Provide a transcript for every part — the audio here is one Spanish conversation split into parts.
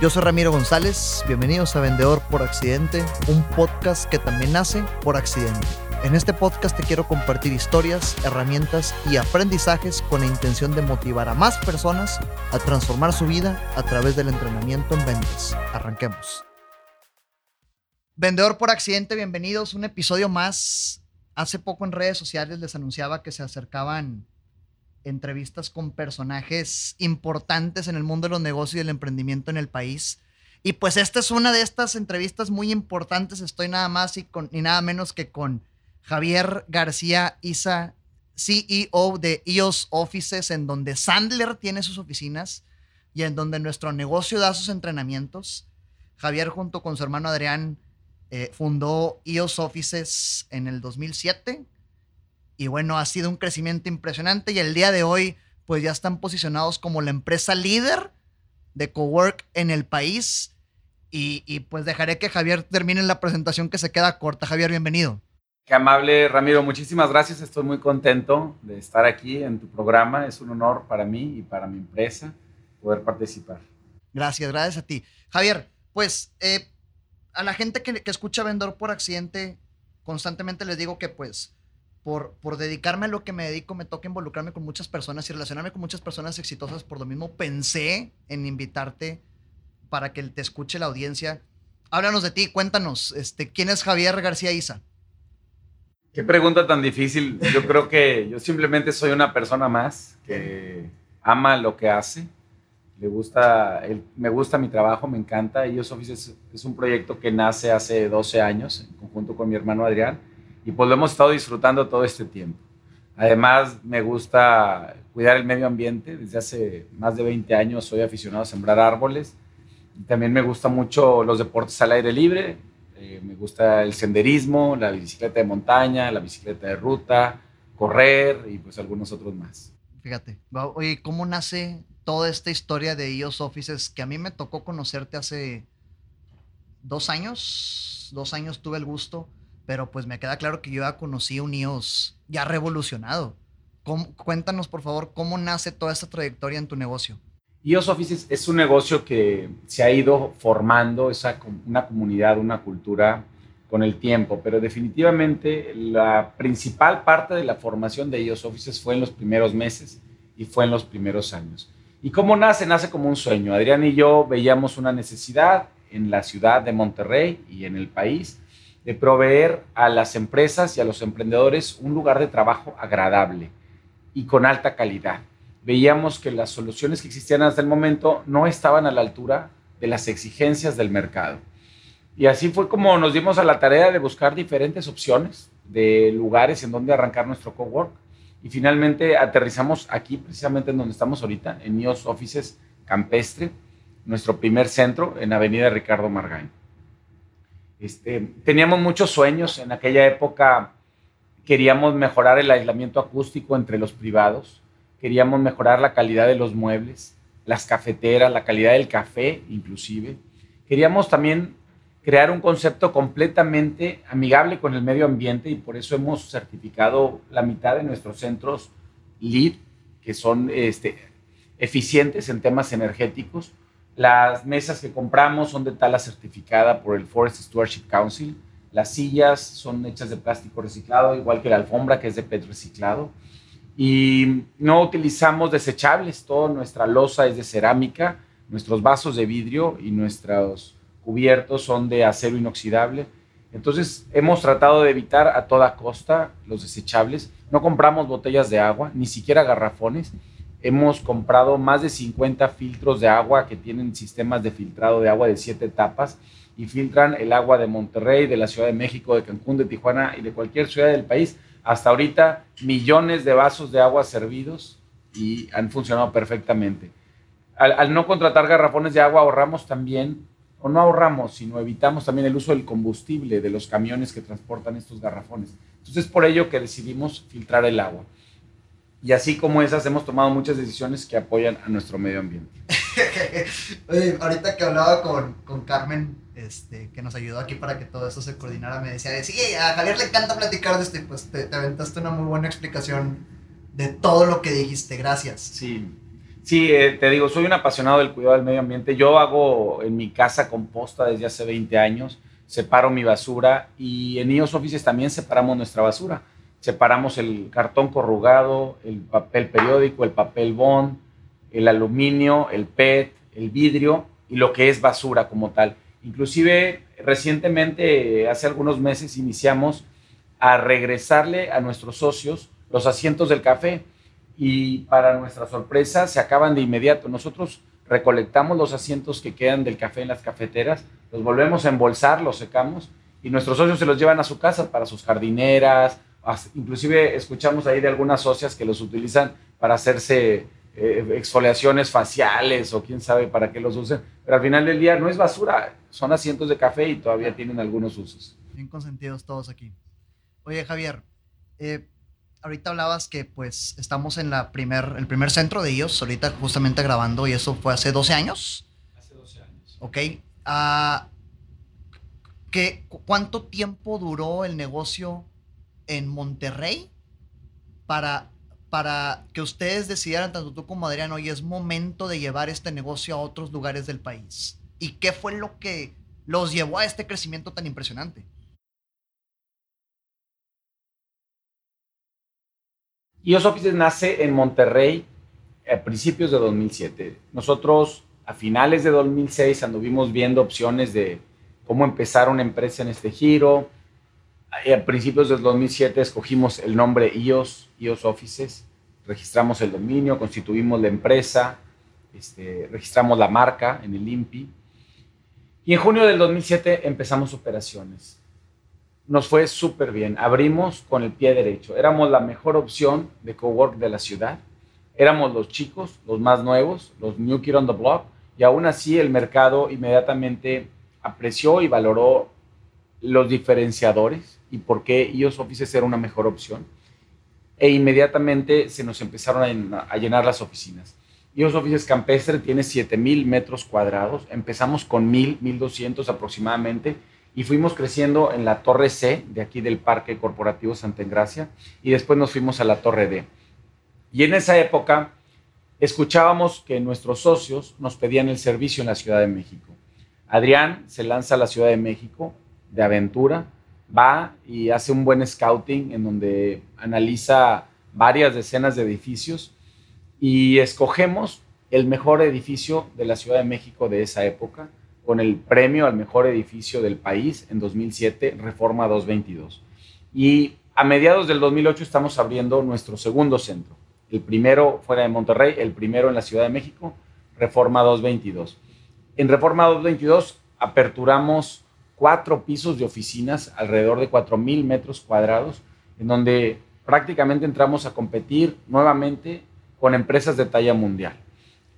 Yo soy Ramiro González, bienvenidos a Vendedor por Accidente, un podcast que también nace por accidente. En este podcast te quiero compartir historias, herramientas y aprendizajes con la intención de motivar a más personas a transformar su vida a través del entrenamiento en ventas. Arranquemos. Vendedor por accidente, bienvenidos. Un episodio más. Hace poco en redes sociales les anunciaba que se acercaban entrevistas con personajes importantes en el mundo de los negocios y el emprendimiento en el país. Y pues esta es una de estas entrevistas muy importantes. Estoy nada más y, con, y nada menos que con Javier García Isa, CEO de EOS Offices, en donde Sandler tiene sus oficinas y en donde nuestro negocio da sus entrenamientos. Javier junto con su hermano Adrián eh, fundó EOS Offices en el 2007 y bueno, ha sido un crecimiento impresionante y el día de hoy pues ya están posicionados como la empresa líder de cowork en el país. Y, pues dejaré que Javier termine la presentación que se queda corta. Javier, bienvenido. Qué amable, Ramiro. Muchísimas gracias. Estoy muy contento de estar aquí en tu programa. Es un honor para mí y para mi empresa poder participar. Gracias, gracias a ti. Javier, pues eh, a la gente que, que escucha Vendedor por accidente, constantemente les digo que pues por, dedicarme a lo que me dedico, me toca involucrarme con muchas personas y relacionarme con muchas personas exitosas. Por lo mismo, pensé en invitarte para que te escuche la audiencia. Háblanos de ti, cuéntanos, este, ¿quién es Javier García Isa? Qué pregunta tan difícil. Yo creo que yo simplemente soy una persona más que ama lo que hace. Le gusta, me gusta mi trabajo, me encanta. Ellos Office es, es un proyecto que nace hace 12 años en conjunto con mi hermano Adrián y pues lo hemos estado disfrutando todo este tiempo. Además, me gusta cuidar el medio ambiente. Desde hace más de 20 años soy aficionado a sembrar árboles. También me gusta mucho los deportes al aire libre. Eh, me gusta el senderismo, la bicicleta de montaña, la bicicleta de ruta, correr y pues algunos otros más. Fíjate, oye, ¿cómo nace toda esta historia de IOS Offices que a mí me tocó conocerte hace dos años? Dos años tuve el gusto pero pues me queda claro que yo ya conocí un IOS ya revolucionado. cuéntanos, por favor, cómo nace toda esta trayectoria en tu negocio. IOS Offices es un negocio que se ha ido formando, es una comunidad, una cultura con el tiempo, pero definitivamente la principal parte de la formación de IOS Offices fue en los primeros meses y fue en los primeros años. ¿Y cómo nace? Nace como un sueño. Adrián y yo veíamos una necesidad en la ciudad de Monterrey y en el país de proveer a las empresas y a los emprendedores un lugar de trabajo agradable y con alta calidad. Veíamos que las soluciones que existían hasta el momento no estaban a la altura de las exigencias del mercado. Y así fue como nos dimos a la tarea de buscar diferentes opciones de lugares en donde arrancar nuestro cowork. Y finalmente aterrizamos aquí, precisamente en donde estamos ahorita, en IOS Offices Campestre, nuestro primer centro en Avenida Ricardo Margain. Este, teníamos muchos sueños en aquella época. Queríamos mejorar el aislamiento acústico entre los privados, queríamos mejorar la calidad de los muebles, las cafeteras, la calidad del café inclusive. Queríamos también crear un concepto completamente amigable con el medio ambiente y por eso hemos certificado la mitad de nuestros centros LEED, que son este, eficientes en temas energéticos las mesas que compramos son de tala certificada por el Forest Stewardship Council. Las sillas son hechas de plástico reciclado, igual que la alfombra que es de PET reciclado. Y no utilizamos desechables, toda nuestra losa es de cerámica, nuestros vasos de vidrio y nuestros cubiertos son de acero inoxidable. Entonces hemos tratado de evitar a toda costa los desechables. No compramos botellas de agua, ni siquiera garrafones Hemos comprado más de 50 filtros de agua que tienen sistemas de filtrado de agua de siete etapas y filtran el agua de Monterrey, de la Ciudad de México, de Cancún, de Tijuana y de cualquier ciudad del país. Hasta ahorita millones de vasos de agua servidos y han funcionado perfectamente. Al, no contratar garrafones de agua ahorramos también, o no ahorramos, sino evitamos también el uso del combustible de los camiones que transportan estos garrafones. Entonces es por ello que decidimos filtrar el agua. Y así como esas, hemos tomado muchas decisiones que apoyan a nuestro medio ambiente. Oye, ahorita que hablaba con, con Carmen, este, que nos ayudó aquí para que todo esto se coordinara, me decía, sí, a Javier le encanta platicar de esto, pues te, te, aventaste una muy buena explicación de todo lo que dijiste, gracias. Sí, Sí, eh, te digo, soy un apasionado del cuidado del medio ambiente. Yo hago en mi casa composta desde hace 20 años, separo mi basura y en IOS Offices también separamos nuestra basura. Separamos el cartón corrugado, el papel periódico, el papel bond, el aluminio, el PET, el vidrio y lo que es basura como tal. Inclusive recientemente, hace algunos meses, iniciamos a regresarle a nuestros socios los asientos del café y para nuestra sorpresa se acaban de inmediato. Nosotros recolectamos los asientos que quedan del café en las cafeteras, los volvemos a embolsar, los secamos y nuestros socios se los llevan a su casa para sus jardineras, inclusive escuchamos ahí de algunas socias que los utilizan para hacerse eh, exfoliaciones faciales o quién sabe para qué los usen, pero al final del día no es basura, son asientos de café y todavía tienen algunos usos. Bien consentidos todos aquí. Oye, Javier, eh, ahorita hablabas que pues estamos en la primer, el primer centro de ellos, ahorita justamente grabando, y eso fue hace 12 años. Hace 12 años. Ok. Uh, ¿qué, ¿Cuánto tiempo duró el negocio en Monterrey para para que ustedes decidieran, tanto tú como Adrián, hoy es momento de llevar este negocio a otros lugares del país? ¿Y qué fue lo que los llevó a este crecimiento tan impresionante? IOS Offices nace en Monterrey a principios de 2007. Nosotros a finales de 2006 anduvimos viendo opciones de cómo empezar una empresa en este giro a principios del 2007 escogimos el nombre IOS, IOS Offices, registramos el dominio, constituimos la empresa, este, registramos la marca en el INPI y en junio del 2007 empezamos operaciones. Nos fue súper bien, abrimos con el pie derecho, éramos la mejor opción de cowork de la ciudad, éramos los chicos, los más nuevos, los new kid on the block y aún así el mercado inmediatamente apreció y valoró los diferenciadores y por qué IOS Offices era una mejor opción. E inmediatamente se nos empezaron a, llenar las oficinas. IOS Offices Campestre tiene 7.000 metros cuadrados. Empezamos con 1.000, 1.200 aproximadamente y fuimos creciendo en la Torre C de aquí del Parque Corporativo Santa Engracia y después nos fuimos a la Torre D. Y en esa época escuchábamos que nuestros socios nos pedían el servicio en la Ciudad de México. Adrián se lanza a la Ciudad de México de aventura va y hace un buen scouting en donde analiza varias decenas de edificios y escogemos el mejor edificio de la Ciudad de México de esa época con el premio al mejor edificio del país en 2007, Reforma 222. Y a mediados del 2008 estamos abriendo nuestro segundo centro. El primero fuera de Monterrey, el primero en la Ciudad de México, Reforma 222. En Reforma 222 aperturamos cuatro pisos de oficinas, alrededor de 4.000 metros cuadrados, en donde prácticamente entramos a competir nuevamente con empresas de talla mundial.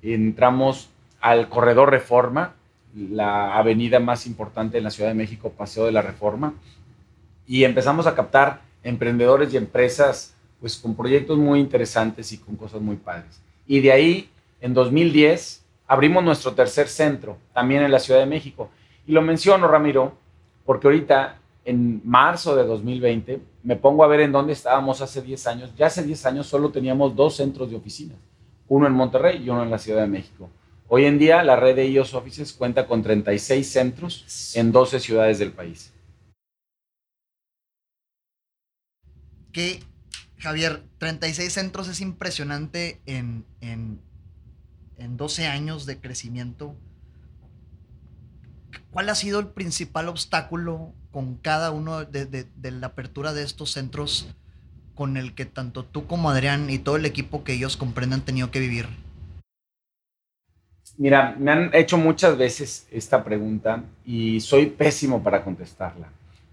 Entramos al Corredor Reforma, la avenida más importante en la Ciudad de México, Paseo de la Reforma, y empezamos a captar emprendedores y empresas pues con proyectos muy interesantes y con cosas muy padres. Y de ahí, en 2010, abrimos nuestro tercer centro, también en la Ciudad de México, y lo menciono, Ramiro, porque ahorita, en marzo de 2020, me pongo a ver en dónde estábamos hace 10 años. Ya hace 10 años solo teníamos dos centros de oficinas, uno en Monterrey y uno en la Ciudad de México. Hoy en día, la red de IOS Offices cuenta con 36 centros en 12 ciudades del país. Que, Javier, 36 centros es impresionante en, en, en 12 años de crecimiento ¿Cuál ha sido el principal obstáculo con cada uno de, la apertura de estos centros con el que tanto tú como Adrián y todo el equipo que ellos comprenden han tenido que vivir? Mira, me han hecho muchas veces esta pregunta y soy pésimo para contestarla.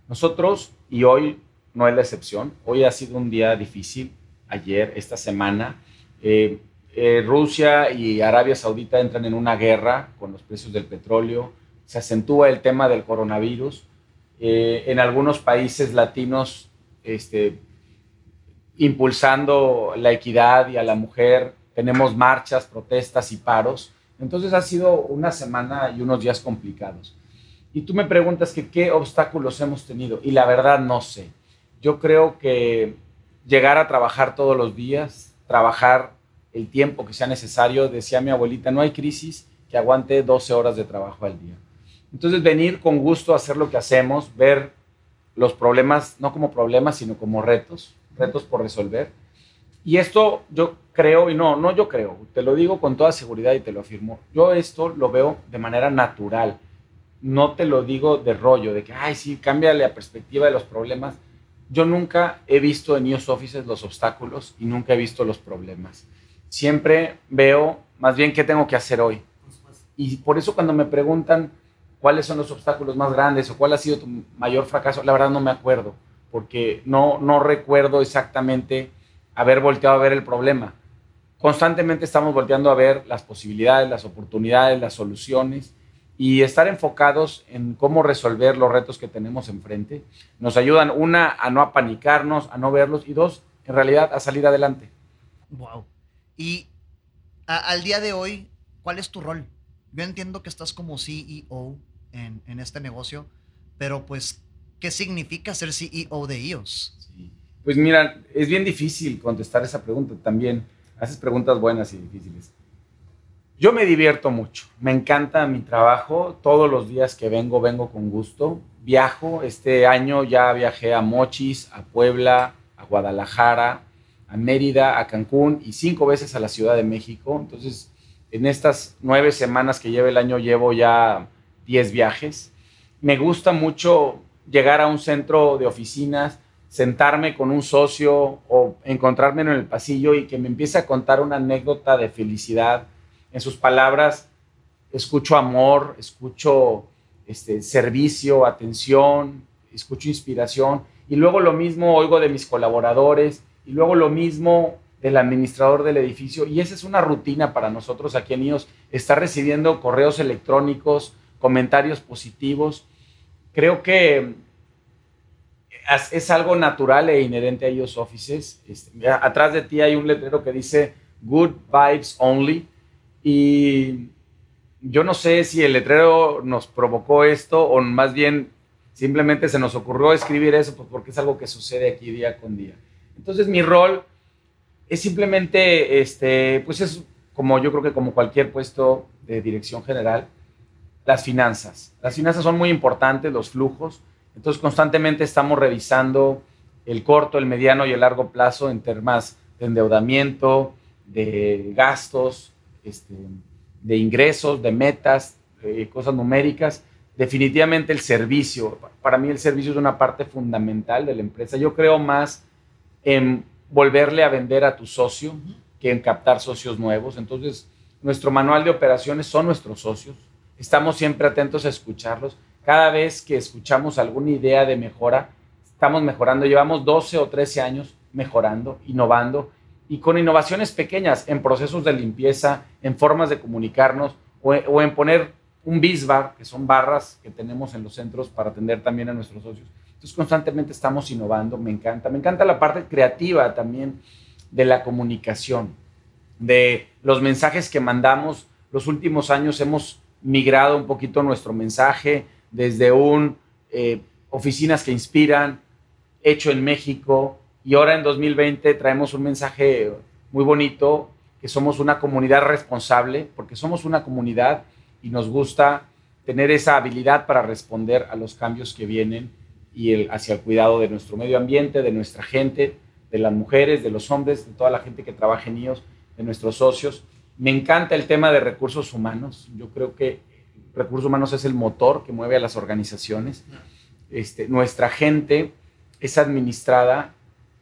Nosotros, y hoy no es la excepción, hoy ha sido un día difícil, ayer, esta semana, eh, eh, Rusia y Arabia Saudita entran en una guerra con los precios del petróleo, se acentúa el tema del coronavirus. Eh, en algunos países latinos, este, impulsando la equidad y a la mujer, tenemos marchas, protestas y paros. Entonces ha sido una semana y unos días complicados. Y tú me preguntas que qué obstáculos hemos tenido. Y la verdad no sé. Yo creo que llegar a trabajar todos los días, trabajar el tiempo que sea necesario. Decía mi abuelita, no hay crisis que aguante 12 horas de trabajo al día. Entonces, venir con gusto a hacer lo que hacemos, ver los problemas, no como problemas, sino como retos, retos por resolver. Y esto yo creo, y no, no yo creo, te lo digo con toda seguridad y te lo afirmo, yo esto lo veo de manera natural, no te lo digo de rollo, de que, ay, sí, cambia la perspectiva de los problemas. Yo nunca he visto en News Offices los obstáculos y nunca he visto los problemas. Siempre veo más bien qué tengo que hacer hoy. Y por eso cuando me preguntan cuáles son los obstáculos más grandes o cuál ha sido tu mayor fracaso, la verdad no me acuerdo, porque no, no recuerdo exactamente haber volteado a ver el problema. Constantemente estamos volteando a ver las posibilidades, las oportunidades, las soluciones y estar enfocados en cómo resolver los retos que tenemos enfrente. Nos ayudan, una, a no apanicarnos, a no verlos y dos, en realidad, a salir adelante. Wow. Y al día de hoy, ¿cuál es tu rol? Yo entiendo que estás como CEO en, este negocio, pero pues, ¿qué significa ser CEO de ellos? Pues mira, es bien difícil contestar esa pregunta también. Haces preguntas buenas y difíciles. Yo me divierto mucho, me encanta mi trabajo, todos los días que vengo, vengo con gusto. Viajo, este año ya viajé a Mochis, a Puebla, a Guadalajara, a Mérida, a Cancún y cinco veces a la Ciudad de México. Entonces, en estas nueve semanas que lleva el año, llevo ya diez viajes. Me gusta mucho llegar a un centro de oficinas, sentarme con un socio o encontrarme en el pasillo y que me empiece a contar una anécdota de felicidad en sus palabras escucho amor, escucho este, servicio, atención, escucho inspiración. Y luego lo mismo oigo de mis colaboradores y luego lo mismo del administrador del edificio. Y esa es una rutina para nosotros aquí en IOS, estar recibiendo correos electrónicos, comentarios positivos. Creo que es algo natural e inherente a IOS Offices. Este, atrás de ti hay un letrero que dice Good Vibes Only y yo no sé si el letrero nos provocó esto o más bien simplemente se nos ocurrió escribir eso pues, porque es algo que sucede aquí día con día. Entonces mi rol es simplemente, este, pues es como yo creo que como cualquier puesto de dirección general, las finanzas. Las finanzas son muy importantes, los flujos. Entonces constantemente estamos revisando el corto, el mediano y el largo plazo en temas de endeudamiento, de gastos, este, de ingresos, de metas, cosas numéricas. Definitivamente el servicio, para mí el servicio es una parte fundamental de la empresa. Yo creo más en volverle a vender a tu socio que en captar socios nuevos. Entonces, nuestro manual de operaciones son nuestros socios. Estamos siempre atentos a escucharlos. Cada vez que escuchamos alguna idea de mejora, estamos mejorando. Llevamos 12 o 13 años mejorando, innovando y con innovaciones pequeñas en procesos de limpieza, en formas de comunicarnos o, en poner un bisbar, que son barras que tenemos en los centros para atender también a nuestros socios. Entonces constantemente estamos innovando, me encanta. Me encanta la parte creativa también de la comunicación, de los mensajes que mandamos. Los últimos años hemos migrado un poquito nuestro mensaje desde un eh, oficinas que inspiran, hecho en México, y ahora en 2020 traemos un mensaje muy bonito, que somos una comunidad responsable, porque somos una comunidad y nos gusta tener esa habilidad para responder a los cambios que vienen y el, hacia el cuidado de nuestro medio ambiente, de nuestra gente, de las mujeres, de los hombres, de toda la gente que trabaja en ellos, de nuestros socios. Me encanta el tema de recursos humanos. Yo creo que recursos humanos es el motor que mueve a las organizaciones. Este, nuestra gente es administrada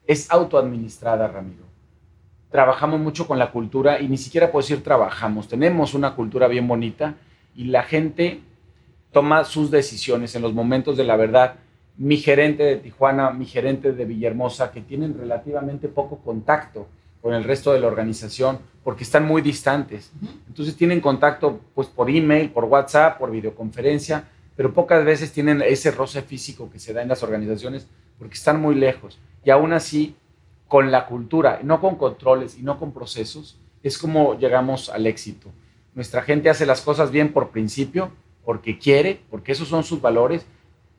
es autoadministrada, Ramiro. Trabajamos mucho con la cultura y ni siquiera puedo decir trabajamos, tenemos una cultura bien bonita y la gente toma sus decisiones en los momentos de la verdad. Mi gerente de Tijuana, mi gerente de Villahermosa, que tienen relativamente poco contacto con el resto de la organización porque están muy distantes. Entonces tienen contacto pues por email, por WhatsApp, por videoconferencia, pero pocas veces tienen ese roce físico que se da en las organizaciones porque están muy lejos. Y aún así, con la cultura, no con controles y no con procesos, es como llegamos al éxito. Nuestra gente hace las cosas bien por principio, porque quiere, porque esos son sus valores.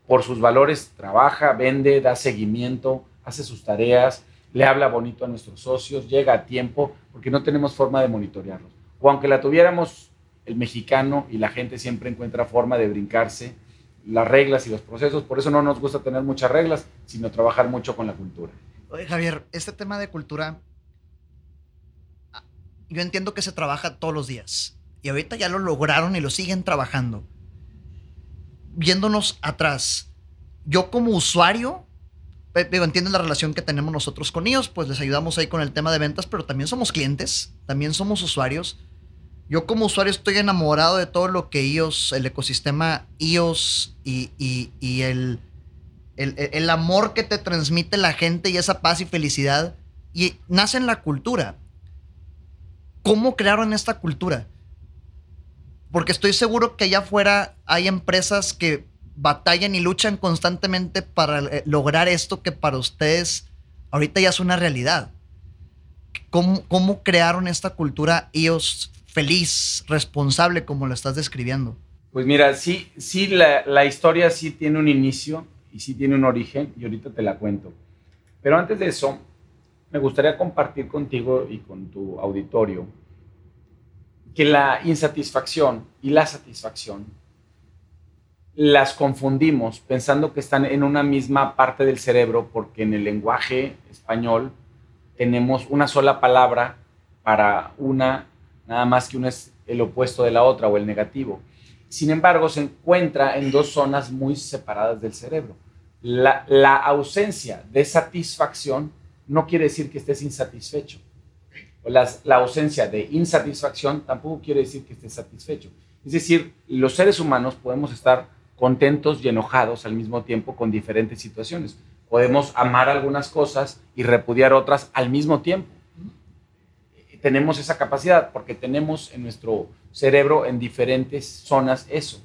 Por sus valores trabaja, vende, da seguimiento, hace sus tareas, le habla bonito a nuestros socios, llega a tiempo, porque no tenemos forma de monitorearlos. O aunque la tuviéramos, el mexicano y la gente siempre encuentra forma de brincarse las reglas y los procesos. Por eso no nos gusta tener muchas reglas, sino trabajar mucho con la cultura. Oye, Javier, este tema de cultura, ah, yo entiendo que se trabaja todos los días. Y ahorita ya lo lograron y lo siguen trabajando. Viéndonos atrás, yo como usuario, digo, entienden la relación que tenemos nosotros con ellos, pues les ayudamos ahí con el tema de ventas, pero también somos clientes, también somos usuarios. Yo como usuario estoy enamorado de todo lo que iOS, el ecosistema iOS y, y, el, el, el, amor que te transmite la gente y esa paz y felicidad. Y nace en la cultura. ¿Cómo crearon esta cultura? Porque estoy seguro que allá afuera hay empresas que batallan y luchan constantemente para eh, lograr esto que para ustedes ahorita ya es una realidad. ¿Cómo, cómo crearon esta cultura iOS feliz, responsable, como lo estás describiendo? Pues mira, sí, sí, la, la, historia sí tiene un inicio y sí tiene un origen y ahorita te la cuento. Pero antes de eso, me gustaría compartir contigo y con tu auditorio que la insatisfacción y la satisfacción las confundimos pensando que están en una misma parte del cerebro porque en el lenguaje español tenemos una sola palabra para una nada más que uno es el opuesto de la otra o el negativo. Sin embargo, se encuentra en dos zonas muy separadas del cerebro. La, ausencia de satisfacción no quiere decir que estés insatisfecho. La ausencia de insatisfacción tampoco quiere decir que estés satisfecho. Es decir, los seres humanos podemos estar contentos y enojados al mismo tiempo con diferentes situaciones. Podemos amar algunas cosas y repudiar otras al mismo tiempo tenemos esa capacidad porque tenemos en nuestro cerebro en diferentes zonas eso.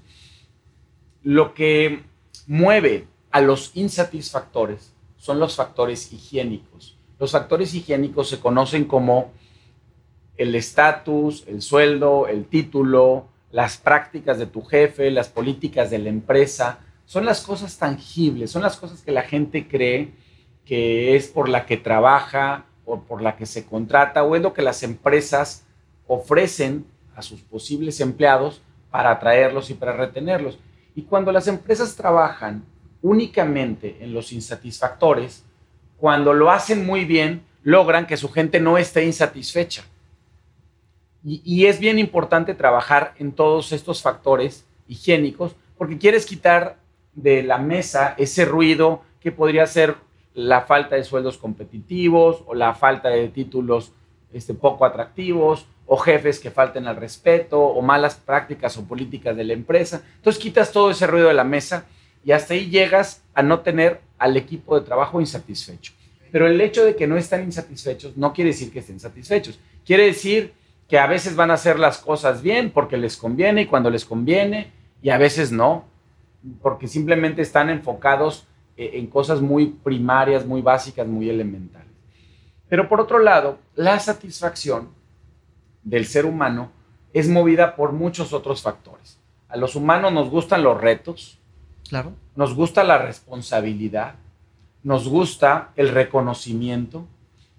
Lo que mueve a los insatisfactores son los factores higiénicos. Los factores higiénicos se conocen como el estatus, el sueldo, el título, las prácticas de tu jefe, las políticas de la empresa. Son las cosas tangibles, son las cosas que la gente cree que es por la que trabaja por la que se contrata o es lo que las empresas ofrecen a sus posibles empleados para atraerlos y para retenerlos. Y cuando las empresas trabajan únicamente en los insatisfactores, cuando lo hacen muy bien, logran que su gente no esté insatisfecha. Y, es bien importante trabajar en todos estos factores higiénicos porque quieres quitar de la mesa ese ruido que podría ser la falta de sueldos competitivos o la falta de títulos este, poco atractivos o jefes que falten al respeto o malas prácticas o políticas de la empresa. Entonces quitas todo ese ruido de la mesa y hasta ahí llegas a no tener al equipo de trabajo insatisfecho. Pero el hecho de que no están insatisfechos no quiere decir que estén satisfechos. Quiere decir que a veces van a hacer las cosas bien porque les conviene y cuando les conviene y a veces no, porque simplemente están enfocados eh, en cosas muy primarias, muy básicas, muy elementales. Pero por otro lado, la satisfacción del ser humano es movida por muchos otros factores. A los humanos nos gustan los retos, claro. nos gusta la responsabilidad, nos gusta el reconocimiento.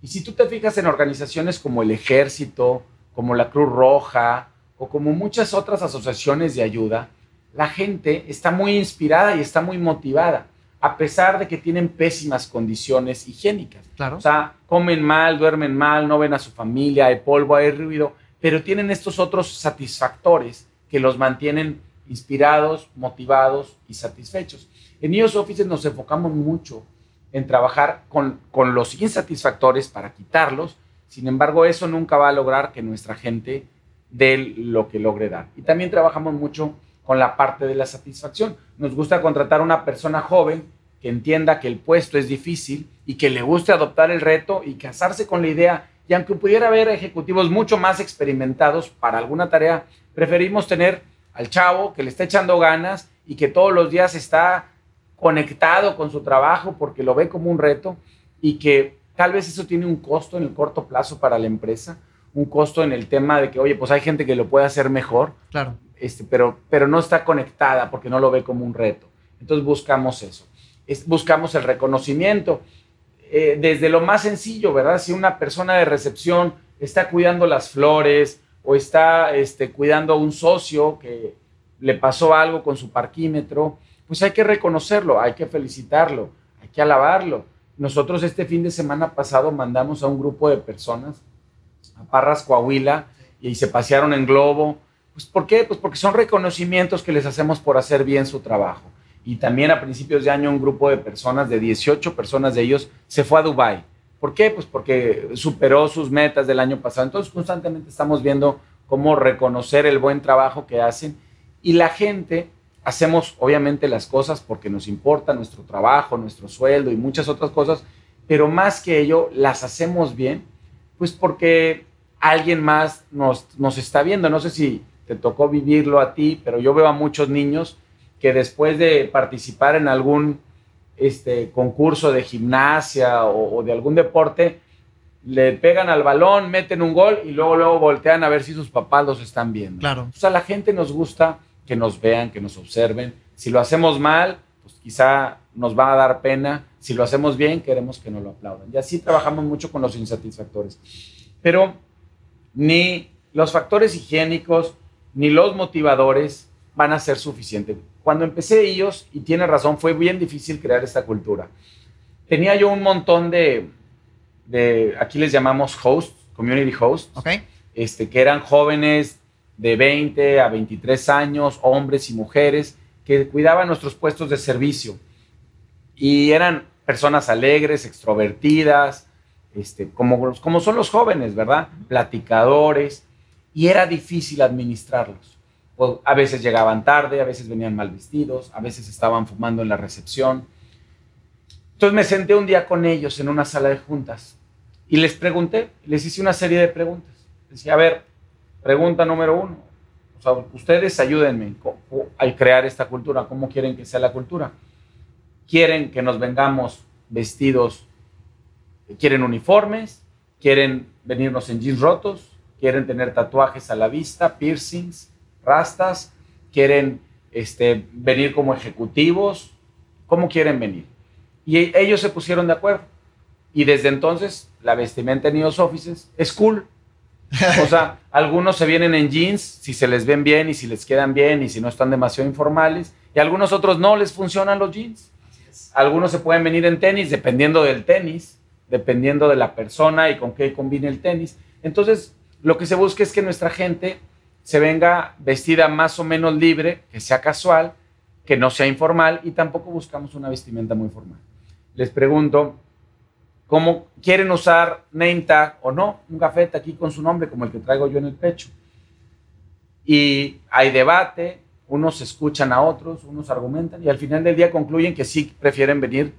Y si tú te fijas en organizaciones como el Ejército, como la Cruz Roja o como muchas otras asociaciones de ayuda, la gente está muy inspirada y está muy motivada a pesar de que tienen pésimas condiciones higiénicas. Claro. O sea, comen mal, duermen mal, no ven a su familia, hay polvo, hay ruido, pero tienen estos otros satisfactores que los mantienen inspirados, motivados y satisfechos. En iOS Office nos enfocamos mucho en trabajar con, con los insatisfactores para quitarlos. Sin embargo, eso nunca va a lograr que nuestra gente dé lo que logre dar. Y también trabajamos mucho con la parte de la satisfacción. Nos gusta contratar a una persona joven que entienda que el puesto es difícil y que le guste adoptar el reto y casarse con la idea. Y aunque pudiera haber ejecutivos mucho más experimentados para alguna tarea, preferimos tener al chavo que le está echando ganas y que todos los días está conectado con su trabajo porque lo ve como un reto y que tal vez eso tiene un costo en el corto plazo para la empresa, un costo en el tema de que, oye, pues hay gente que lo puede hacer mejor. Claro. Este, pero, pero no está conectada porque no lo ve como un reto. Entonces buscamos eso. buscamos el reconocimiento. eh, desde lo más sencillo, ¿verdad? Si una persona de recepción está cuidando las flores o está este, cuidando a un socio que le pasó algo con su parquímetro, pues hay que reconocerlo, hay que felicitarlo, hay que alabarlo. Nosotros este fin de semana pasado mandamos a un grupo de personas a Parras, Coahuila, y se pasearon en globo. Pues, ¿Por qué? Pues porque son reconocimientos que les hacemos por hacer bien su trabajo. Y también a principios de año un grupo de personas, de 18 personas de ellos, se fue a Dubái. ¿Por qué? Pues porque superó sus metas del año pasado. Entonces constantemente estamos viendo cómo reconocer el buen trabajo que hacen. Y la gente, hacemos obviamente las cosas porque nos importa nuestro trabajo, nuestro sueldo y muchas otras cosas, pero más que ello, las hacemos bien, pues porque alguien más nos, nos está viendo. No sé si te tocó vivirlo a ti, pero yo veo a muchos niños que después de participar en algún este, concurso de gimnasia o, de algún deporte, le pegan al balón, meten un gol y luego, luego voltean a ver si sus papás los están viendo. Claro. O sea, la gente nos gusta que nos vean, que nos observen. Si lo hacemos mal, pues quizá nos va a dar pena. Si lo hacemos bien, queremos que nos lo aplaudan. Y así trabajamos mucho con los insatisfactores. Pero ni los factores higiénicos, ni los motivadores van a ser suficientes. Cuando empecé ellos, y tiene razón, fue bien difícil crear esta cultura. Tenía yo un montón de, de aquí les llamamos hosts, community hosts, okay. este, que eran jóvenes de 20 a 23 años, hombres y mujeres, que cuidaban nuestros puestos de servicio. Y eran personas alegres, extrovertidas, este, como, como son los jóvenes, ¿verdad? Platicadores, y era difícil administrarlos. Pues, a veces llegaban tarde, a veces venían mal vestidos, a veces estaban fumando en la recepción. Entonces me senté un día con ellos en una sala de juntas y les pregunté, les hice una serie de preguntas. Decía, a ver, pregunta número uno, o sea, ustedes ayúdenme a crear esta cultura, ¿cómo quieren que sea la cultura? ¿Quieren que nos vengamos vestidos quieren uniformes, quieren venirnos en jeans rotos, quieren tener tatuajes a la vista, piercings, rastas, quieren este, venir como ejecutivos, ¿cómo quieren venir? Y ellos se pusieron de acuerdo. Y desde entonces la vestimenta en Neos Offices es cool. O sea, algunos se vienen en jeans si se les ven bien y si les quedan bien y si no están demasiado informales. Y algunos otros no les funcionan los jeans. Algunos se pueden venir en tenis dependiendo del tenis dependiendo de la persona y con qué combine el tenis. Entonces, lo que se busca es que nuestra gente se venga vestida más o menos libre, que sea casual, que no sea informal y tampoco buscamos una vestimenta muy formal. Les pregunto, ¿cómo quieren usar name tag o no? Un gafete aquí con su nombre como el que traigo yo en el pecho. Y hay debate, unos escuchan a otros, unos argumentan y al final del día concluyen que sí prefieren venir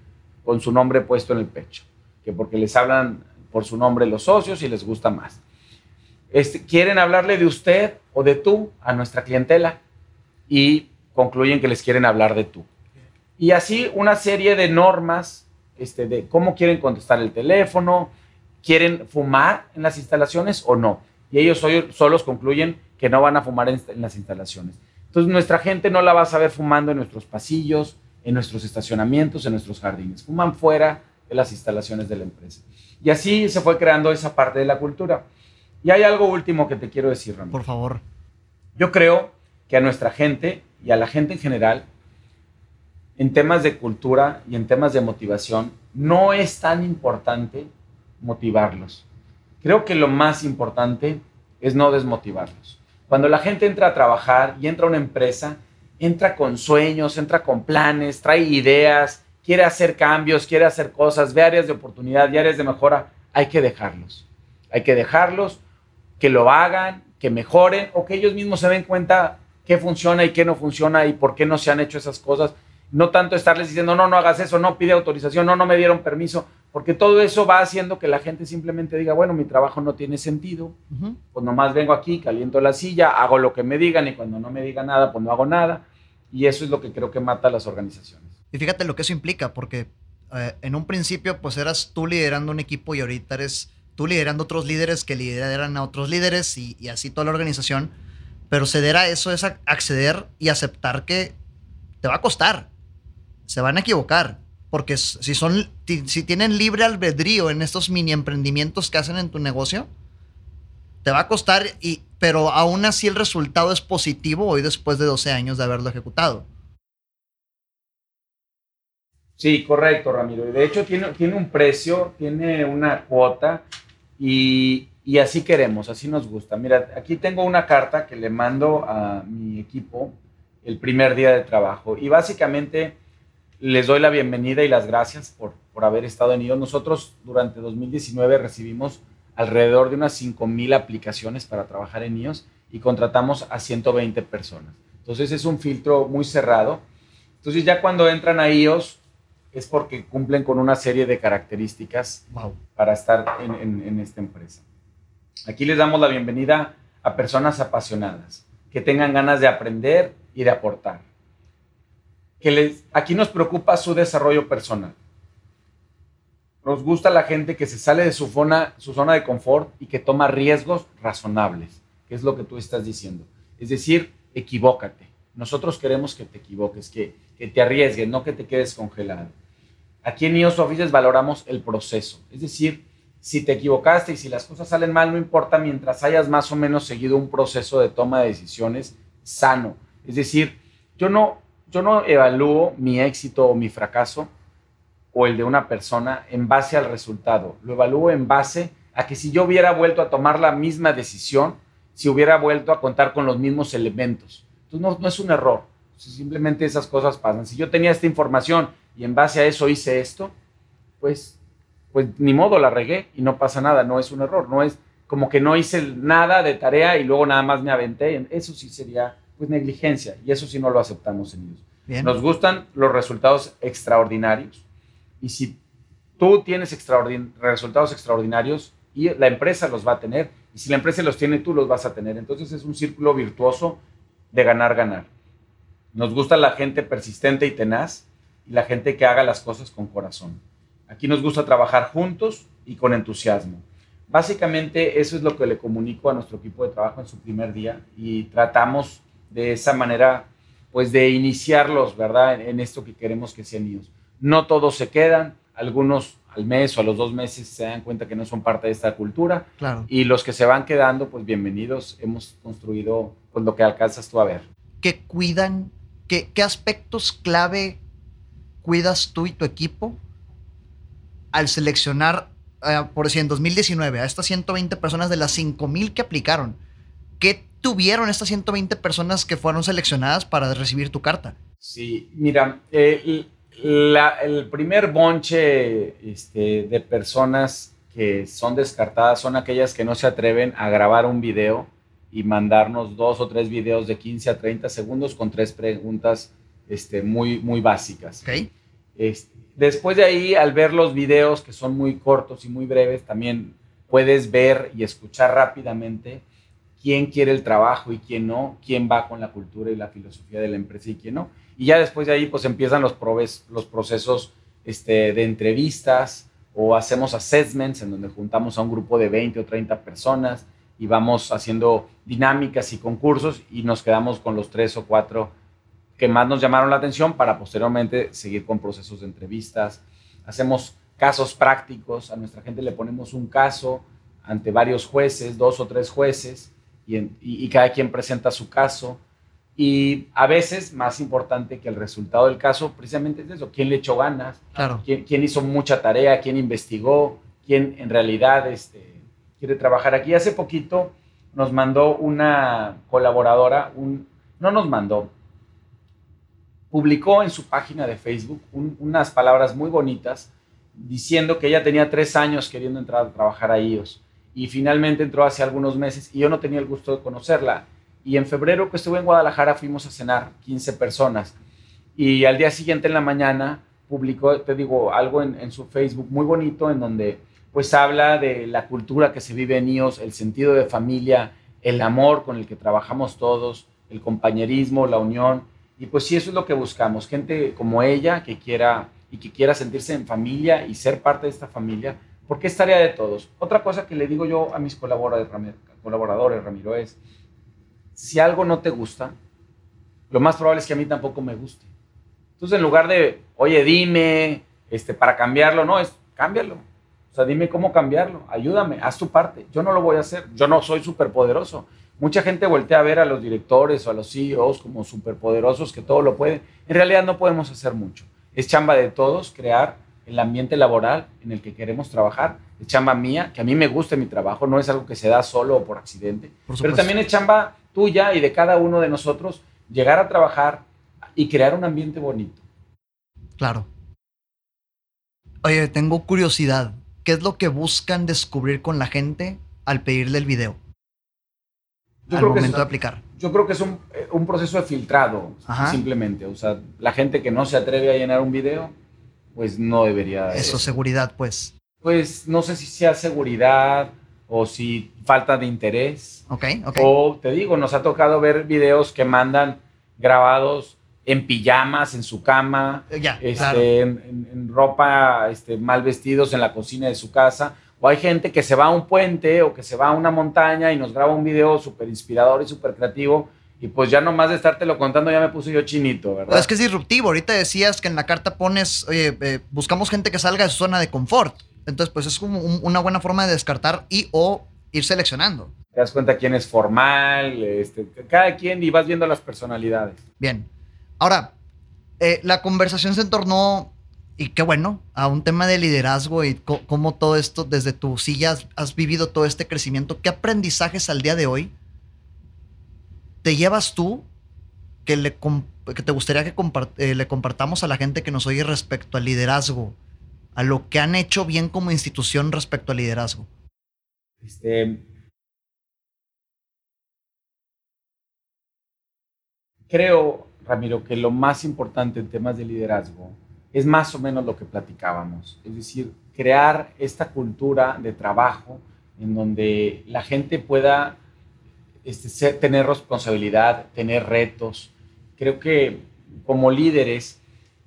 con su nombre puesto en el pecho que porque les hablan por su nombre los socios y les gusta más. Este, quieren hablarle de usted o de tú a nuestra clientela y concluyen que les quieren hablar de tú. Y así una serie de normas este, de cómo quieren contestar el teléfono, quieren fumar en las instalaciones o no. Y ellos solos concluyen que no van a fumar en, en las instalaciones. Entonces nuestra gente no la va a saber fumando en nuestros pasillos, en nuestros estacionamientos, en nuestros jardines. Fuman fuera las instalaciones de la empresa. Y así se fue creando esa parte de la cultura. Y hay algo último que te quiero decir, Ramiro. Por favor. Yo creo que a nuestra gente y a la gente en general, en temas de cultura y en temas de motivación, no es tan importante motivarlos. Creo que lo más importante es no desmotivarlos. Cuando la gente entra a trabajar y entra a una empresa, entra con sueños, entra con planes, trae ideas, quiere hacer cambios, quiere hacer cosas, ve áreas de oportunidad y áreas de mejora, hay que dejarlos. Hay que dejarlos, que lo hagan, que mejoren o que ellos mismos se den cuenta qué funciona y qué no funciona y por qué no se han hecho esas cosas. No tanto estarles diciendo, no, no hagas eso, no pide autorización, no, no me dieron permiso, porque todo eso va haciendo que la gente simplemente diga, bueno, mi trabajo no tiene sentido, pues nomás vengo aquí, caliento la silla, hago lo que me digan y cuando no me digan nada, pues no hago nada. Y eso es lo que creo que mata a las organizaciones. Y fíjate lo que eso implica, porque eh, en un principio pues eras tú liderando un equipo y ahorita eres tú liderando otros líderes que lideran a otros líderes y, así toda la organización. Pero ceder a eso es acceder y aceptar que te va a costar. Se van a equivocar. Porque si son, si tienen libre albedrío en estos mini emprendimientos que hacen en tu negocio, te va a costar, y, pero aún así el resultado es positivo hoy después de 12 años de haberlo ejecutado. Sí, correcto, Ramiro. De hecho, tiene, tiene un precio, tiene una cuota y, y así queremos, así nos gusta. Mira, aquí tengo una carta que le mando a mi equipo el primer día de trabajo y básicamente les doy la bienvenida y las gracias por, por haber estado en ellos. Nosotros durante 2019 recibimos alrededor de unas 5.000 aplicaciones para trabajar en iOS y contratamos a 120 personas. Entonces es un filtro muy cerrado. Entonces ya cuando entran a iOS es porque cumplen con una serie de características para estar en, en esta empresa. Aquí les damos la bienvenida a personas apasionadas, que tengan ganas de aprender y de aportar. Aquí nos preocupa su desarrollo personal. Nos gusta la gente que se sale de su zona, su zona de confort y que toma riesgos razonables, que es lo que tú estás diciendo. Es decir, equivócate. Nosotros queremos que te equivoques, que, que te arriesgues, no que te quedes congelado. Aquí en IOS Offices valoramos el proceso, es decir, si te equivocaste y si las cosas salen mal, no importa mientras hayas más o menos seguido un proceso de toma de decisiones sano. Es decir, yo no, yo no evalúo mi éxito o mi fracaso o el de una persona en base al resultado. Lo evalúo en base a que si yo hubiera vuelto a tomar la misma decisión, si hubiera vuelto a contar con los mismos elementos. Entonces no, no es un error, simplemente esas cosas pasan. Si yo tenía esta información y en base a eso hice esto, pues pues ni modo, la regué y no pasa nada, no es un error, no es como que no hice nada de tarea y luego nada más me aventé, eso sí sería pues negligencia y eso sí no lo aceptamos en ellos. Nos gustan los resultados extraordinarios y si tú tienes resultados extraordinarios y la empresa los va a tener y si la empresa los tiene tú los vas a tener, entonces es un círculo virtuoso de ganar, ganar. Nos gusta la gente persistente y tenaz y la gente que haga las cosas con corazón. Aquí nos gusta trabajar juntos y con entusiasmo. Básicamente eso es lo que le comunico a nuestro equipo de trabajo en su primer día y tratamos de esa manera pues de iniciarlos, ¿verdad? En, esto que queremos que sean ellos. No todos se quedan, algunos al mes o a los dos meses se dan cuenta que no son parte de esta cultura. Claro. Y los que se van quedando, pues bienvenidos. Hemos construido pues, lo que alcanzas tú a ver. ¿Qué cuidan? ¿Qué, qué aspectos clave cuidas tú y tu equipo al seleccionar, eh, por si en 2019, a estas 120 personas de las 5000 que aplicaron, ¿qué tuvieron estas 120 personas que fueron seleccionadas para recibir tu carta? Sí, mira, eh, el primer bonche este, de personas que son descartadas son aquellas que no se atreven a grabar un video y mandarnos dos o tres videos de 15 a 30 segundos con tres preguntas este, muy, muy básicas. Okay. Este, Después de ahí, al ver los videos que son muy cortos y muy breves, también puedes ver y escuchar rápidamente quién quiere el trabajo y quién no, quién va con la cultura y la filosofía de la empresa y quién no. Y ya después de ahí, pues empiezan los, los procesos este, de entrevistas o hacemos assessments en donde juntamos a un grupo de 20 o 30 personas y vamos haciendo dinámicas y concursos y nos quedamos con los tres o cuatro que más nos llamaron la atención para posteriormente seguir con procesos de entrevistas. Hacemos casos prácticos, a nuestra gente le ponemos un caso ante varios jueces, dos o tres jueces, y, cada quien presenta su caso. Y a veces, más importante que el resultado del caso, precisamente es eso, quién le echó ganas, claro. quién, hizo mucha tarea, quién investigó, quién en realidad este, quiere trabajar aquí. Hace poquito nos mandó una colaboradora, un, no nos mandó, publicó en su página de Facebook unas palabras muy bonitas diciendo que ella tenía tres años queriendo entrar a trabajar a IOS y finalmente entró hace algunos meses y yo no tenía el gusto de conocerla. Y en febrero que estuve en Guadalajara fuimos a cenar 15 personas y al día siguiente en la mañana publicó, te digo, algo en, su Facebook muy bonito en donde pues habla de la cultura que se vive en IOS, el sentido de familia, el amor con el que trabajamos todos, el compañerismo, la unión y pues sí, eso es lo que buscamos, gente como ella que quiera y que quiera sentirse en familia y ser parte de esta familia, porque es tarea de todos. Otra cosa que le digo yo a mis colaboradores, Ramiro, es, si algo no te gusta, lo más probable es que a mí tampoco me guste. Entonces, en lugar de, oye, dime, este, para cambiarlo, no, es cámbialo. O sea, dime cómo cambiarlo, ayúdame, haz tu parte. Yo no lo voy a hacer, yo no soy superpoderoso. Mucha gente voltea a ver a los directores o a los CEOs como superpoderosos que todo lo pueden. En realidad no podemos hacer mucho. Es chamba de todos crear el ambiente laboral en el que queremos trabajar. Es chamba mía, que a mí me gusta mi trabajo, no es algo que se da solo o por accidente. pero también es chamba tuya y de cada uno de nosotros llegar a trabajar y crear un ambiente bonito. Claro. Oye, tengo curiosidad. ¿Qué es lo que buscan descubrir con la gente al pedirle el video? Yo al momento de aplicar. Yo creo que es un, eh, proceso de filtrado, simplemente. O sea, la gente que no se atreve a llenar un video, pues no debería. Eso, seguridad, pues. Pues no sé si sea seguridad o si falta de interés. Ok, ok. O te digo, nos ha tocado ver videos que mandan grabados en pijamas, en su cama, eh, este, en, ropa este, mal vestidos en la cocina de su casa. O hay gente que se va a un puente o que se va a una montaña y nos graba un video súper inspirador y súper creativo. Y pues ya nomás de estártelo contando ya me puse yo chinito, ¿verdad? Es que es disruptivo. Ahorita decías que en la carta pones, oye, eh, buscamos gente que salga de su zona de confort. Entonces, pues es como una buena forma de descartar y o ir seleccionando. Te das cuenta quién es formal, este, cada quien y vas viendo las personalidades. Bien. Ahora, eh, la conversación se entornó, y qué bueno, a un tema de liderazgo y cómo todo esto, desde tu silla, has, vivido todo este crecimiento. ¿Qué aprendizajes al día de hoy te llevas tú que, le, que te gustaría que eh, le compartamos a la gente que nos oye respecto al liderazgo, a lo que han hecho bien como institución respecto al liderazgo? Este, creo Ramiro, que lo más importante en temas de liderazgo es más o menos lo que platicábamos, es decir, crear esta cultura de trabajo en donde la gente pueda este, tener responsabilidad, tener retos. Creo que como líderes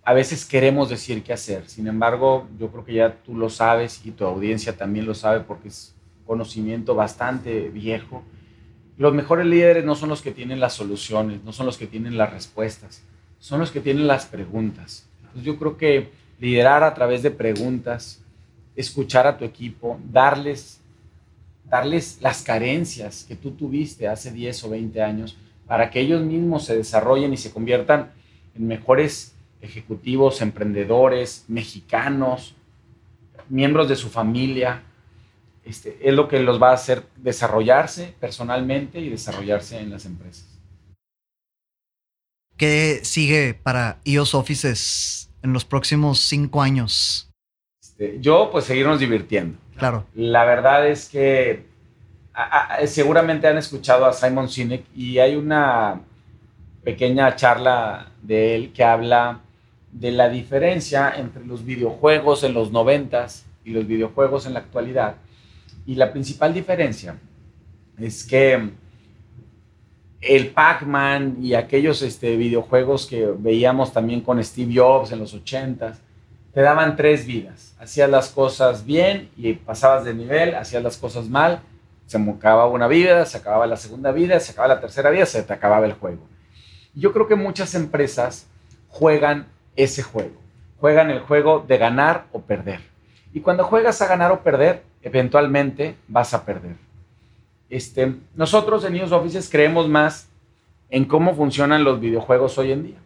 a veces queremos decir qué hacer, sin embargo, yo creo que ya tú lo sabes y tu audiencia también lo sabe porque es conocimiento bastante viejo los mejores líderes no son los que tienen las soluciones, no son los que tienen las respuestas, son los que tienen las preguntas. Entonces yo creo que liderar a través de preguntas, escuchar a tu equipo, darles, darles las carencias que tú tuviste hace 10 o 20 años para que ellos mismos se desarrollen y se conviertan en mejores ejecutivos, emprendedores, mexicanos, miembros de su familia, este, es lo que los va a hacer desarrollarse personalmente y desarrollarse en las empresas. ¿Qué sigue para EOS Offices en los próximos cinco años? Este, yo, pues, seguirnos divirtiendo. Claro. La verdad es que seguramente han escuchado a Simon Sinek y hay una pequeña charla de él que habla de la diferencia entre los videojuegos en los noventas y los videojuegos en la actualidad y la principal diferencia es que el Pac-Man y aquellos este, videojuegos que veíamos también con Steve Jobs en los 80s, te daban tres vidas. Hacías las cosas bien y pasabas de nivel, hacías las cosas mal, se acababa una vida, se acababa la segunda vida, se acababa la tercera vida, se te acababa el juego. Yo creo que muchas empresas juegan ese juego. Juegan el juego de ganar o perder. Y cuando juegas a ganar o perder, eventualmente vas a perder. Este, nosotros en News Offices creemos más en cómo funcionan los videojuegos hoy en día.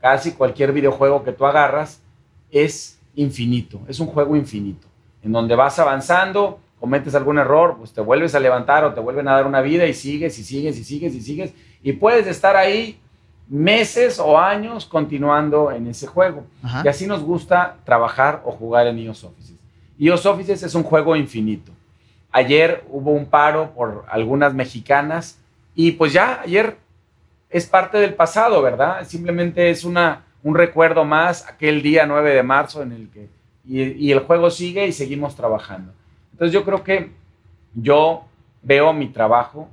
Casi cualquier videojuego que tú agarras es infinito, es un juego infinito, en donde vas avanzando, cometes algún error, pues te vuelves a levantar o te vuelven a dar una vida y sigues y sigues y sigues y sigues y puedes estar ahí meses o años continuando en ese juego. Y así nos gusta trabajar o jugar en News Offices. EOS Offices es un juego infinito. Ayer hubo un paro por algunas mexicanas y pues ya ayer es parte del pasado, ¿verdad? Simplemente es una, un recuerdo más aquel día 9 de marzo en el que y, el juego sigue y seguimos trabajando. Entonces yo creo que yo veo mi trabajo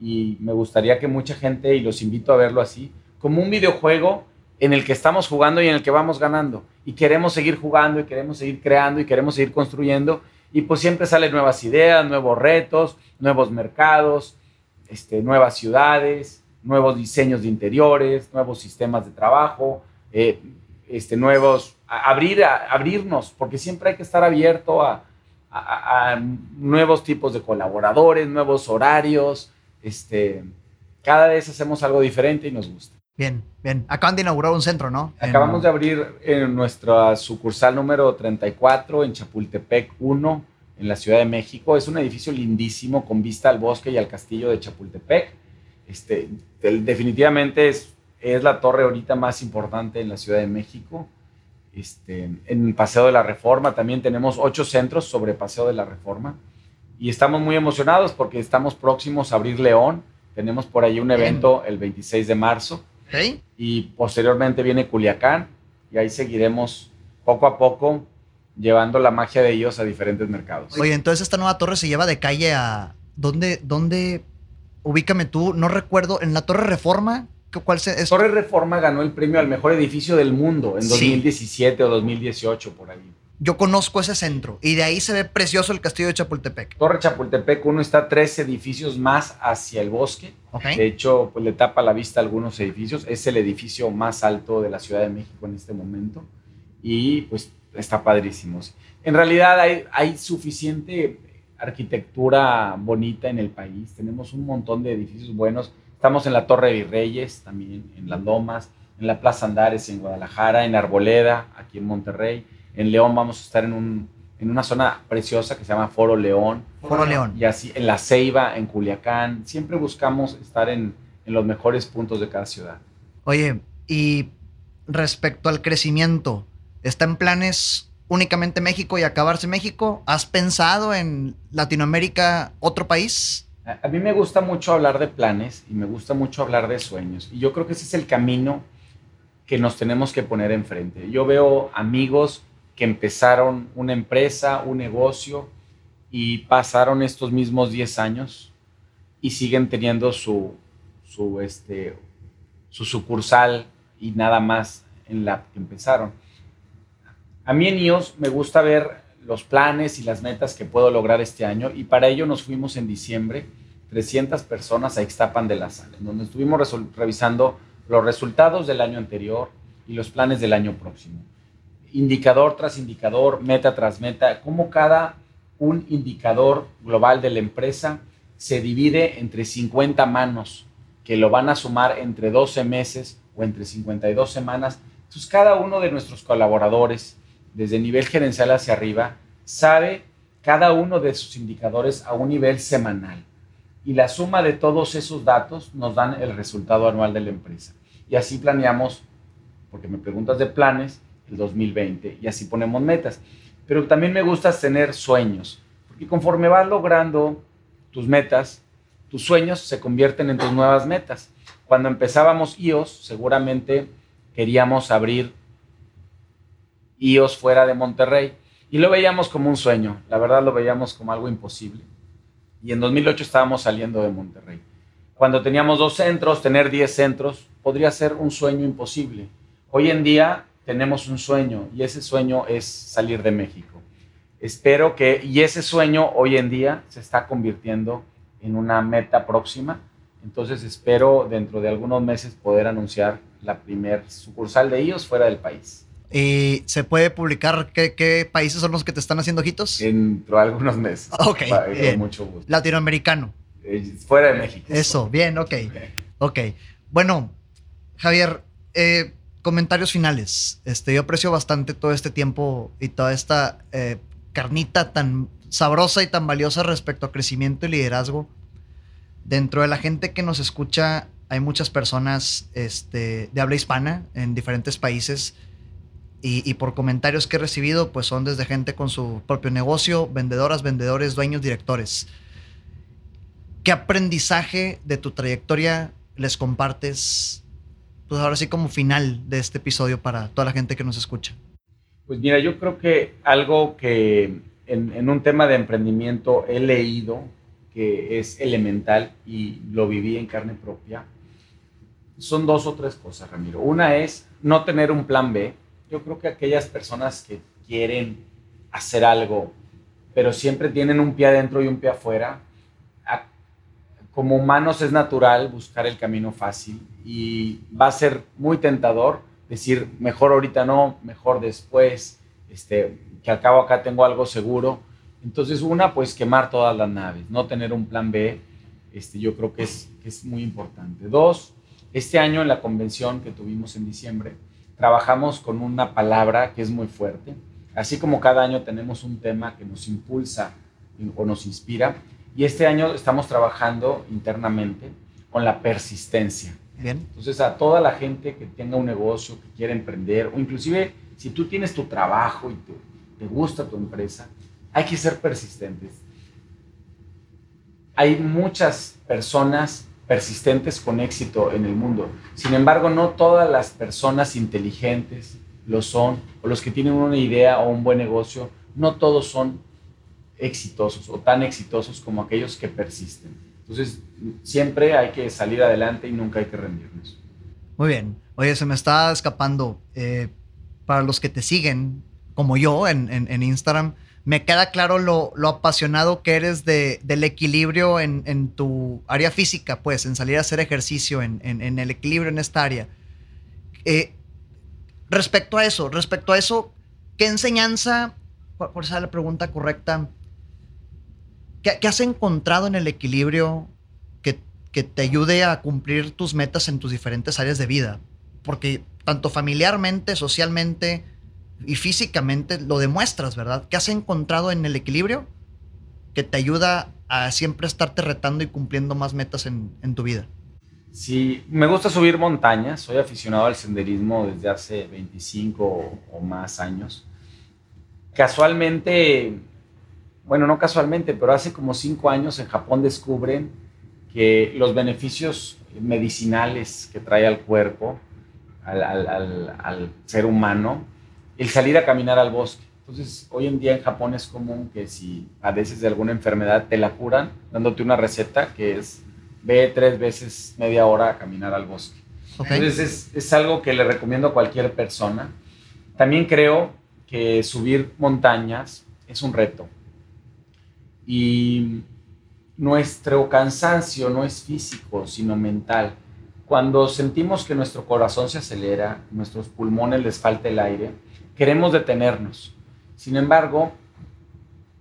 y me gustaría que mucha gente, y los invito a verlo así, como un videojuego en el que estamos jugando y en el que vamos ganando. Y queremos seguir jugando y queremos seguir creando y queremos seguir construyendo. Y pues siempre salen nuevas ideas, nuevos retos, nuevos mercados, este, nuevas ciudades, nuevos diseños de interiores, nuevos sistemas de trabajo. Eh, este, nuevos, abrir, abrirnos, porque siempre hay que estar abierto a, nuevos tipos de colaboradores, nuevos horarios. Este, cada vez hacemos algo diferente y nos gusta. Bien, bien. Acaban de inaugurar un centro, ¿no? Acabamos de abrir en nuestra sucursal número 34 en Chapultepec 1, en la Ciudad de México. Es un edificio lindísimo con vista al bosque y al castillo de Chapultepec. Este, definitivamente es es la torre ahorita más importante en la Ciudad de México. Este, en Paseo de la Reforma también tenemos ocho centros sobre Paseo de la Reforma y estamos muy emocionados porque estamos próximos a abrir León. Tenemos por ahí un evento el 26 de marzo y posteriormente viene Culiacán y ahí seguiremos poco a poco llevando la magia de ellos a diferentes mercados. Oye, entonces esta nueva torre se lleva de calle a... ¿Dónde, dónde ubícame tú? No recuerdo, en la Torre Reforma ¿Cuál es? Torre Reforma ganó el premio al mejor edificio del mundo en 2017 o 2018, por ahí. Yo conozco ese centro y de ahí se ve precioso el castillo de Chapultepec. Torre Chapultepec, uno está tres edificios más hacia el bosque. De hecho, pues le tapa la vista a algunos edificios. Es el edificio más alto de la Ciudad de México en este momento y pues está padrísimo. En realidad hay, hay suficiente arquitectura bonita en el país. Tenemos un montón de edificios buenos Estamos en la Torre de Virreyes, también en Las Lomas, en la Plaza Andares en Guadalajara, en Arboleda, aquí en Monterrey. En León vamos a estar en, un, en una zona preciosa que se llama Foro León. Foro León. Y así en La Ceiba, en Culiacán. Siempre buscamos estar en, en los mejores puntos de cada ciudad. Oye, y respecto al crecimiento, ¿está en planes únicamente México y acabarse México? ¿Has pensado en Latinoamérica, otro país? A mí me gusta mucho hablar de planes y me gusta mucho hablar de sueños. Y yo creo que ese es el camino que nos tenemos que poner enfrente. Yo veo amigos que empezaron una empresa, un negocio y pasaron estos mismos 10 años y siguen teniendo su, su, este, su sucursal y nada más en la que empezaron. A mí en IOS me gusta ver los planes y las metas que puedo lograr este año y para ello nos fuimos en diciembre 300 personas a Ixtapan de la Sal, donde estuvimos revisando los resultados del año anterior y los planes del año próximo. Indicador tras indicador, meta tras meta, cómo cada un indicador global de la empresa se divide entre 50 manos que lo van a sumar entre 12 meses o entre 52 semanas. Entonces cada uno de nuestros colaboradores desde nivel gerencial hacia arriba, sabe cada uno de sus indicadores a un nivel semanal. Y la suma de todos esos datos nos dan el resultado anual de la empresa. Y así planeamos, porque me preguntas de planes, el 2020, y así ponemos metas. Pero también me gusta tener sueños, porque conforme vas logrando tus metas, tus sueños se convierten en tus nuevas metas. Cuando empezábamos IOS, seguramente queríamos abrir IOS fuera de Monterrey. Y lo veíamos como un sueño, la verdad lo veíamos como algo imposible. Y en 2008 estábamos saliendo de Monterrey. Cuando teníamos dos centros, tener 10 centros podría ser un sueño imposible. Hoy en día tenemos un sueño y ese sueño es salir de México. Espero que, y ese sueño hoy en día se está convirtiendo en una meta próxima. Entonces espero dentro de algunos meses poder anunciar la primer sucursal de ellos fuera del país. ¿Y se puede publicar qué, países son los que te están haciendo ojitos? Dentro de algunos meses. Ok. mucho gusto. Latinoamericano. Eh, fuera de México. Eso, bien, ok. Ok. Bueno, Javier, eh, comentarios finales. Este, yo aprecio bastante todo este tiempo y toda esta eh, carnita tan sabrosa y tan valiosa respecto a crecimiento y liderazgo. Dentro de la gente que nos escucha, hay muchas personas este, de habla hispana en diferentes países y, por comentarios que he recibido, pues son desde gente con su propio negocio, vendedoras, vendedores, dueños, directores. ¿Qué aprendizaje de tu trayectoria les compartes? Pues ahora sí como final de este episodio para toda la gente que nos escucha. Pues mira, yo creo que algo que en, en un tema de emprendimiento he leído que es elemental y lo viví en carne propia, son dos o tres cosas, Ramiro. Una es no tener un plan B, yo creo que aquellas personas que quieren hacer algo, pero siempre tienen un pie adentro y un pie afuera, como humanos es natural buscar el camino fácil y va a ser muy tentador decir, mejor ahorita no, mejor después, este, que al cabo acá tengo algo seguro. Entonces, una, pues quemar todas las naves, no tener un plan B, este, yo creo que es, que es muy importante. Dos, este año en la convención que tuvimos en diciembre, trabajamos con una palabra que es muy fuerte. Así como cada año tenemos un tema que nos impulsa o nos inspira, y este año estamos trabajando internamente con la persistencia. Bien. Entonces, a toda la gente que tenga un negocio, que quiera emprender, o inclusive si tú tienes tu trabajo y te, te gusta tu empresa, hay que ser persistentes. Hay muchas personas persistentes con éxito en el mundo. Sin embargo, no todas las personas inteligentes lo son, o los que tienen una idea o un buen negocio, no todos son exitosos o tan exitosos como aquellos que persisten. Entonces, siempre hay que salir adelante y nunca hay que rendirnos. Muy bien. Oye, se me está escapando. Eh, para los que te siguen, como yo en, en, Instagram, me queda claro lo, apasionado que eres de, del equilibrio en, en, tu área física, pues, en salir a hacer ejercicio, en, el equilibrio en esta área. Eh, respecto a eso, respecto a eso, ¿qué enseñanza, por, esa la pregunta correcta, ¿Qué, has encontrado en el equilibrio que, que, te ayude a cumplir tus metas en tus diferentes áreas de vida? Porque tanto familiarmente, socialmente y físicamente lo demuestras, ¿verdad? ¿Qué has encontrado en el equilibrio que te ayuda a siempre estarte retando y cumpliendo más metas en, en tu vida? Sí, me gusta subir montañas. Soy aficionado al senderismo desde hace 25 o más años. Casualmente bueno, no casualmente, pero hace como cinco años en Japón descubren que los beneficios medicinales que trae al cuerpo, al, ser humano, el salir a caminar al bosque. Entonces, hoy en día en Japón es común que si padeces de alguna enfermedad, te la curan dándote una receta que es ve tres veces media hora a caminar al bosque. Entonces, es, es algo que le recomiendo a cualquier persona. También creo que subir montañas es un reto y nuestro cansancio no es físico, sino mental. Cuando sentimos que nuestro corazón se acelera, nuestros pulmones les falta el aire, queremos detenernos. Sin embargo,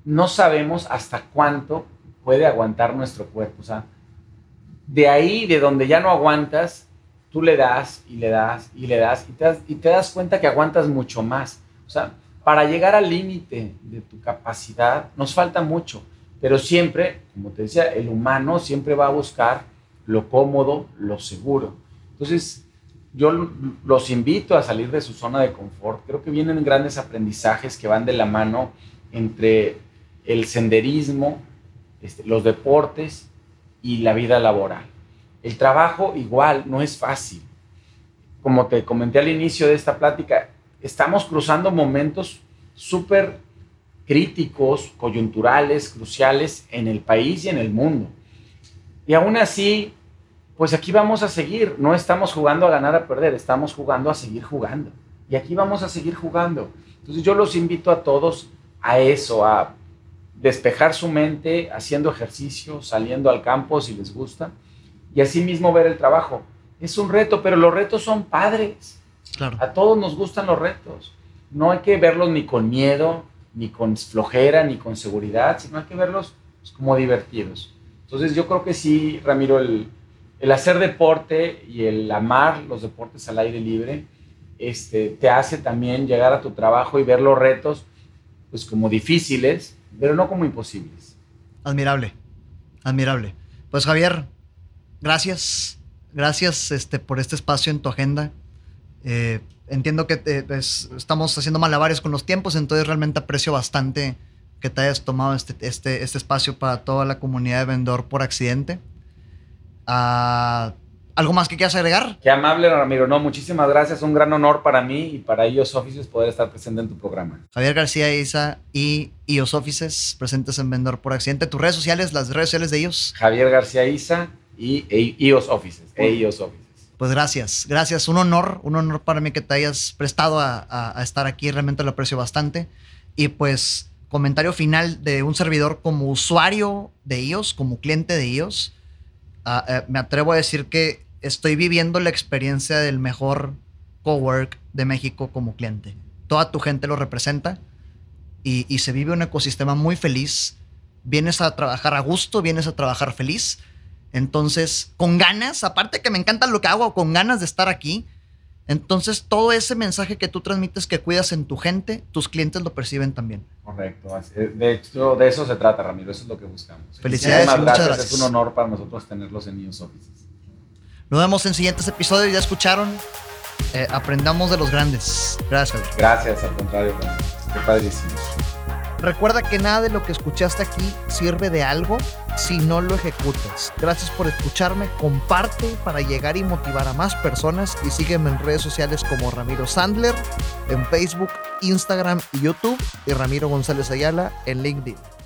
no sabemos hasta cuánto puede aguantar nuestro cuerpo. O sea, de ahí, de donde ya no aguantas, tú le das y le das y le das y te das, y te das cuenta que aguantas mucho más. O sea, para llegar al límite de tu capacidad nos falta mucho. Pero siempre, como te decía, el humano siempre va a buscar lo cómodo, lo seguro. Entonces, yo los invito a salir de su zona de confort. Creo que vienen grandes aprendizajes que van de la mano entre el senderismo, este, los deportes y la vida laboral. El trabajo igual no es fácil. Como te comenté al inicio de esta plática, estamos cruzando momentos súper críticos, coyunturales, cruciales en el país y en el mundo. Y aún así, pues aquí vamos a seguir, no estamos jugando a ganar a perder, estamos jugando a seguir jugando. Y aquí vamos a seguir jugando. Entonces yo los invito a todos a eso, a despejar su mente haciendo ejercicio, saliendo al campo si les gusta, y así mismo ver el trabajo. Es un reto, pero los retos son padres. Claro. A todos nos gustan los retos. No hay que verlos ni con miedo, ni con flojera, ni con seguridad, sino hay que verlos pues, como divertidos. Entonces yo creo que sí, Ramiro, el, el, hacer deporte y el amar los deportes al aire libre este, te hace también llegar a tu trabajo y ver los retos pues como difíciles, pero no como imposibles. Admirable, admirable. Pues Javier, gracias, gracias este, por este espacio en tu agenda. Eh, entiendo que eh, pues, estamos haciendo malabares con los tiempos, entonces realmente aprecio bastante que te hayas tomado este, este, este espacio para toda la comunidad de vendedor por accidente. ¿Algo más que quieras agregar? Qué amable, Ramiro. No, muchísimas gracias. Un gran honor para mí y para IOS Offices poder estar presente en tu programa. Javier García Isa y IOS Offices presentes en Vendedor por Accidente. ¿Tus redes sociales, las redes sociales de ellos? Javier García Isa y IOS Offices. IOS Offices. Pues gracias, gracias. Un honor, un honor para mí que te hayas prestado a, estar aquí. Realmente lo aprecio bastante. Y pues, comentario final de un servidor como usuario de ellos, como cliente de ellos. Ah, eh, me atrevo a decir que estoy viviendo la experiencia del mejor cowork de México como cliente. Toda tu gente lo representa y, y se vive un ecosistema muy feliz. Vienes a trabajar a gusto, vienes a trabajar feliz. Entonces, con ganas, aparte que me encanta lo que hago, con ganas de estar aquí. Entonces, todo ese mensaje que tú transmites que cuidas en tu gente, tus clientes lo perciben también. Correcto. De hecho, de eso se trata, Ramiro. Eso es lo que buscamos. Felicidades, muchas gracias. gracias. Es un honor para nosotros tenerlos en News Offices. Nos vemos en siguientes episodios. Ya escucharon. Eh, aprendamos de los grandes. Gracias, Javier. Gracias, al contrario, Ramiro. Qué padrísimo. Recuerda que nada de lo que escuchaste aquí sirve de algo si no lo ejecutas. Gracias por escucharme, comparte para llegar y motivar a más personas y sígueme en redes sociales como Ramiro Sandler, en Facebook, Instagram y YouTube y Ramiro González Ayala en LinkedIn.